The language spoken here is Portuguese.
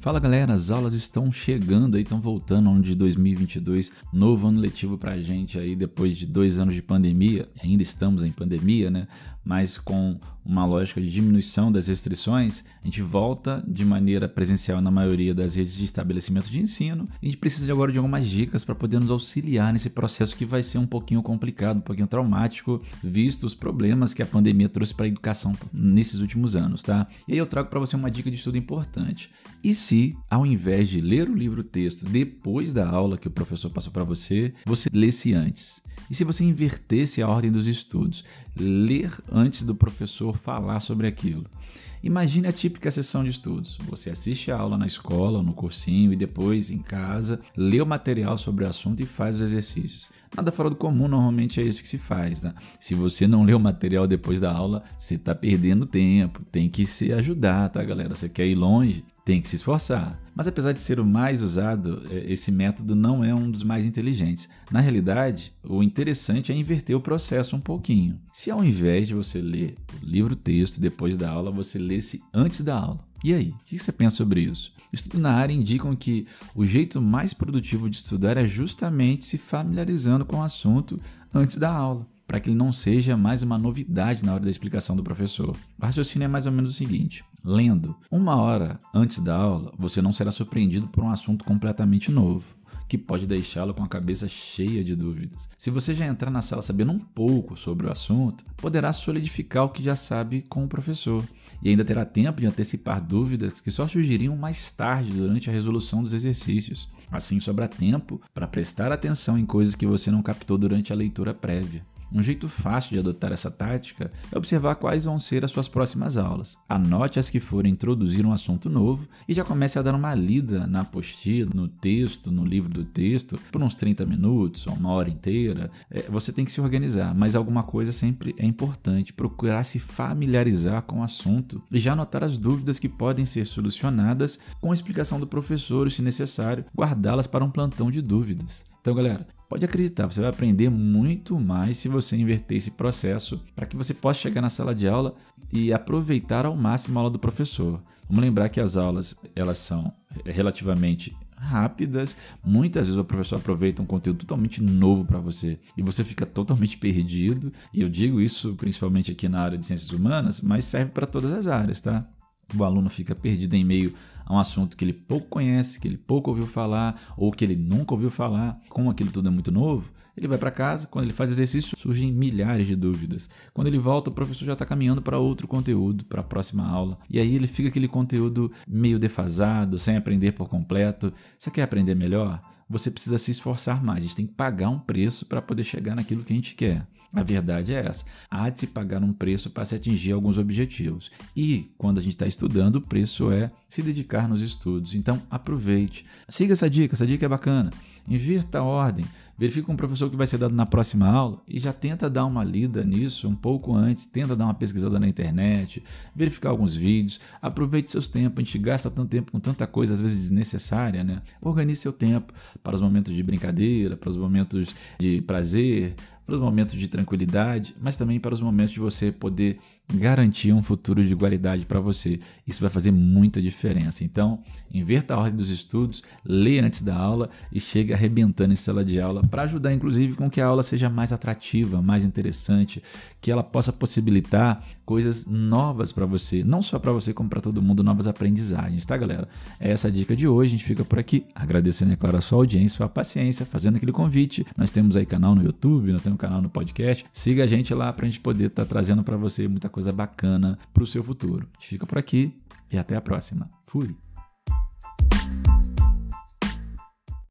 Fala galera, as aulas estão chegando aí, estão voltando ano de 2022, novo ano letivo pra gente aí depois de dois anos de pandemia, ainda estamos em pandemia, né? Mas com uma lógica de diminuição das restrições, a gente volta de maneira presencial na maioria das redes de estabelecimento de ensino. A gente precisa agora de algumas dicas para poder nos auxiliar nesse processo que vai ser um pouquinho complicado, um pouquinho traumático, visto os problemas que a pandemia trouxe para a educação nesses últimos anos, tá? E aí eu trago para você uma dica de estudo importante. E se, ao invés de ler o livro texto depois da aula que o professor passou para você, você lesse antes? E se você invertesse a ordem dos estudos, ler antes do professor falar sobre aquilo? Imagine a típica sessão de estudos. Você assiste a aula na escola, no cursinho e depois, em casa, lê o material sobre o assunto e faz os exercícios. Nada fora do comum, normalmente é isso que se faz. Tá? Se você não lê o material depois da aula, você está perdendo tempo. Tem que se ajudar, tá, galera? Você quer ir longe? Tem que se esforçar. Mas apesar de ser o mais usado, é, esse método não é um dos mais inteligentes. Na realidade, o interessante é inverter o processo um pouquinho. Se ao invés de você ler o livro-texto depois da aula, você lesse antes da aula. E aí, o que você pensa sobre isso? Estudos na área indicam que o jeito mais produtivo de estudar é justamente se familiarizando com o assunto antes da aula para que ele não seja mais uma novidade na hora da explicação do professor. O raciocínio é mais ou menos o seguinte: lendo uma hora antes da aula, você não será surpreendido por um assunto completamente novo que pode deixá-lo com a cabeça cheia de dúvidas. Se você já entrar na sala sabendo um pouco sobre o assunto, poderá solidificar o que já sabe com o professor e ainda terá tempo de antecipar dúvidas que só surgiriam mais tarde durante a resolução dos exercícios. Assim sobra tempo para prestar atenção em coisas que você não captou durante a leitura prévia. Um jeito fácil de adotar essa tática é observar quais vão ser as suas próximas aulas. Anote as que forem introduzir um assunto novo e já comece a dar uma lida na apostila, no texto, no livro do texto, por uns 30 minutos ou uma hora inteira. É, você tem que se organizar, mas alguma coisa sempre é importante: procurar se familiarizar com o assunto e já anotar as dúvidas que podem ser solucionadas com a explicação do professor e, se necessário, guardá-las para um plantão de dúvidas. Então, galera, Pode acreditar, você vai aprender muito mais se você inverter esse processo para que você possa chegar na sala de aula e aproveitar ao máximo a aula do professor. Vamos lembrar que as aulas elas são relativamente rápidas. Muitas vezes o professor aproveita um conteúdo totalmente novo para você e você fica totalmente perdido. E eu digo isso principalmente aqui na área de ciências humanas, mas serve para todas as áreas, tá? O aluno fica perdido em meio a um assunto que ele pouco conhece, que ele pouco ouviu falar ou que ele nunca ouviu falar, como aquilo tudo é muito novo, ele vai para casa, quando ele faz exercício, surgem milhares de dúvidas. Quando ele volta, o professor já está caminhando para outro conteúdo, para a próxima aula. E aí ele fica aquele conteúdo meio defasado, sem aprender por completo. Você quer aprender melhor? Você precisa se esforçar mais. A gente tem que pagar um preço para poder chegar naquilo que a gente quer. A verdade é essa. Há de se pagar um preço para se atingir alguns objetivos. E quando a gente está estudando, o preço é se dedicar nos estudos. Então aproveite. Siga essa dica, essa dica é bacana. Invirta a ordem. Verifique com o professor que vai ser dado na próxima aula e já tenta dar uma lida nisso um pouco antes, tenta dar uma pesquisada na internet, verificar alguns vídeos, aproveite seus tempos, a gente gasta tanto tempo com tanta coisa, às vezes desnecessária, né? Organize seu tempo para os momentos de brincadeira, para os momentos de prazer, para os momentos de tranquilidade, mas também para os momentos de você poder garantir um futuro de qualidade para você. Isso vai fazer muita diferença. Então, inverta a ordem dos estudos, lê antes da aula e chegue arrebentando em sala de aula para ajudar, inclusive, com que a aula seja mais atrativa, mais interessante, que ela possa possibilitar coisas novas para você, não só para você, como para todo mundo, novas aprendizagens, tá, galera? É essa a dica de hoje. A gente fica por aqui, agradecendo, é claro, a sua audiência, sua paciência, fazendo aquele convite. Nós temos aí canal no YouTube, nós temos canal no podcast. Siga a gente lá para a gente poder estar tá trazendo para você muita coisa bacana para o seu futuro. Fica por aqui e até a próxima. Fui!